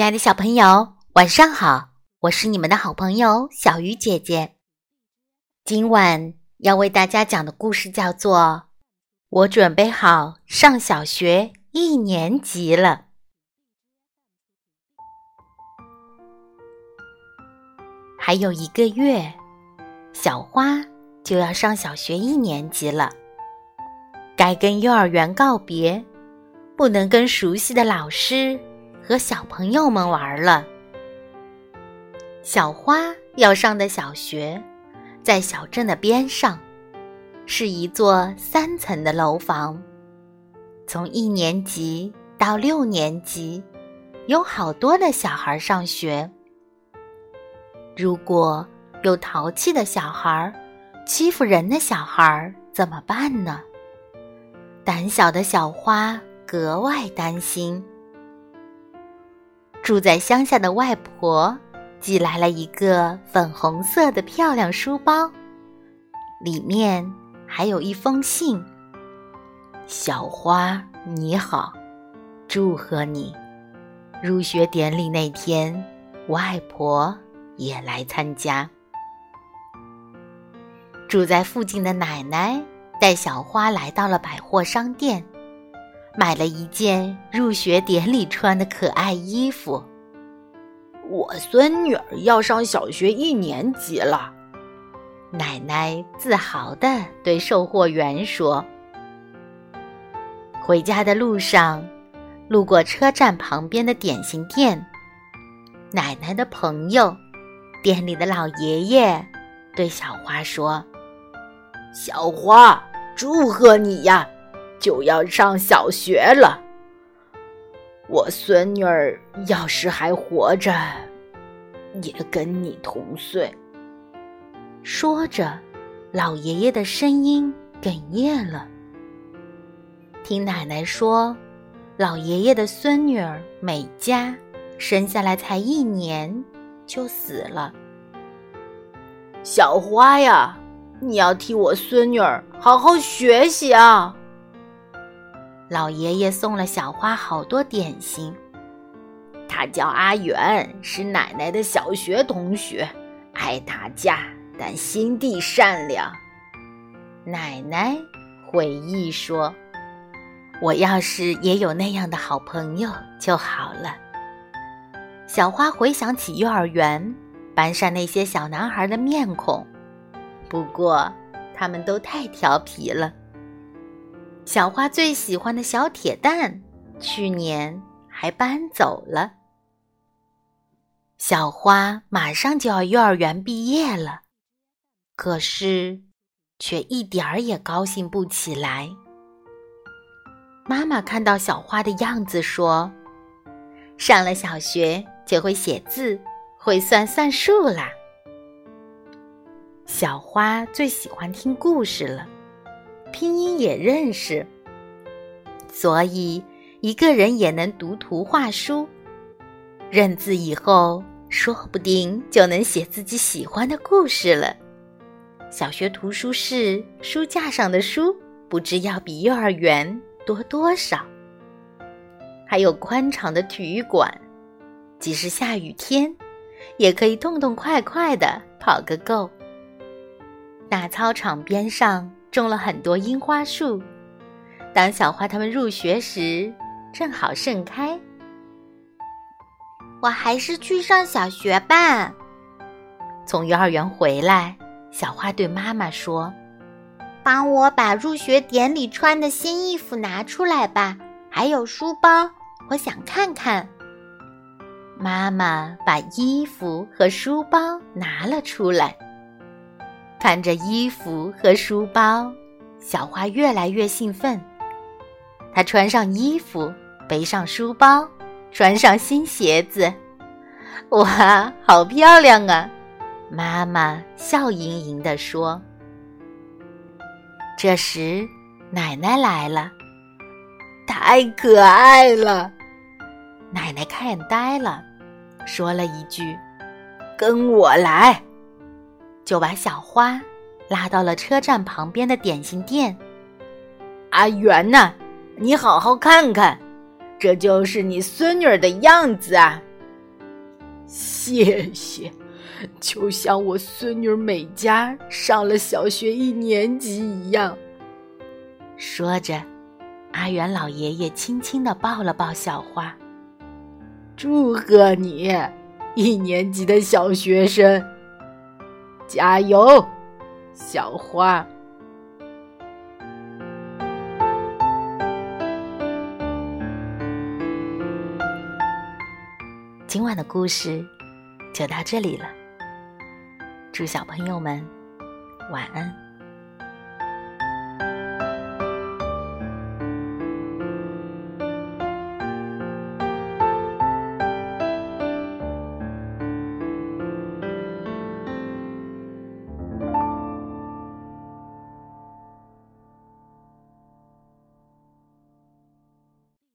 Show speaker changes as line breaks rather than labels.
亲爱的小朋友，晚上好！我是你们的好朋友小鱼姐姐。今晚要为大家讲的故事叫做《我准备好上小学一年级了》。还有一个月，小花就要上小学一年级了，该跟幼儿园告别，不能跟熟悉的老师。和小朋友们玩了。小花要上的小学，在小镇的边上，是一座三层的楼房。从一年级到六年级，有好多的小孩上学。如果有淘气的小孩，欺负人的小孩怎么办呢？胆小的小花格外担心。住在乡下的外婆寄来了一个粉红色的漂亮书包，里面还有一封信。小花你好，祝贺你！入学典礼那天，外婆也来参加。住在附近的奶奶带小花来到了百货商店。买了一件入学典礼穿的可爱衣服。
我孙女儿要上小学一年级了，
奶奶自豪地对售货员说。回家的路上，路过车站旁边的点心店，奶奶的朋友，店里的老爷爷对小花说：“
小花，祝贺你呀！”就要上小学了，我孙女儿要是还活着，也跟你同岁。
说着，老爷爷的声音哽咽了。听奶奶说，老爷爷的孙女儿美嘉生下来才一年就死了。
小花呀，你要替我孙女儿好好学习啊！
老爷爷送了小花好多点心。
他叫阿元，是奶奶的小学同学，爱打架，但心地善良。
奶奶回忆说：“我要是也有那样的好朋友就好了。”小花回想起幼儿园班上那些小男孩的面孔，不过他们都太调皮了。小花最喜欢的小铁蛋，去年还搬走了。小花马上就要幼儿园毕业了，可是却一点儿也高兴不起来。妈妈看到小花的样子，说：“上了小学就会写字，会算算数啦。”小花最喜欢听故事了。拼音也认识，所以一个人也能读图画书。认字以后，说不定就能写自己喜欢的故事了。小学图书室书架上的书，不知要比幼儿园多多少。还有宽敞的体育馆，即使下雨天，也可以痛痛快快的跑个够。大操场边上。种了很多樱花树，当小花他们入学时，正好盛开。
我还是去上小学吧。
从幼儿园回来，小花对妈妈说：“
帮我把入学典礼穿的新衣服拿出来吧，还有书包，我想看看。”
妈妈把衣服和书包拿了出来。看着衣服和书包，小花越来越兴奋。她穿上衣服，背上书包，穿上新鞋子，哇，好漂亮啊！妈妈笑盈盈地说。这时，奶奶来了，
太可爱了。
奶奶看呆了，说了一句：“
跟我来。”
就把小花拉到了车站旁边的点心店。
阿元呐，你好好看看，这就是你孙女儿的样子啊！谢谢，就像我孙女美嘉上了小学一年级一样。
说着，阿元老爷爷轻轻地抱了抱小花。
祝贺你，一年级的小学生！加油，小花！
今晚的故事就到这里了，祝小朋友们晚安。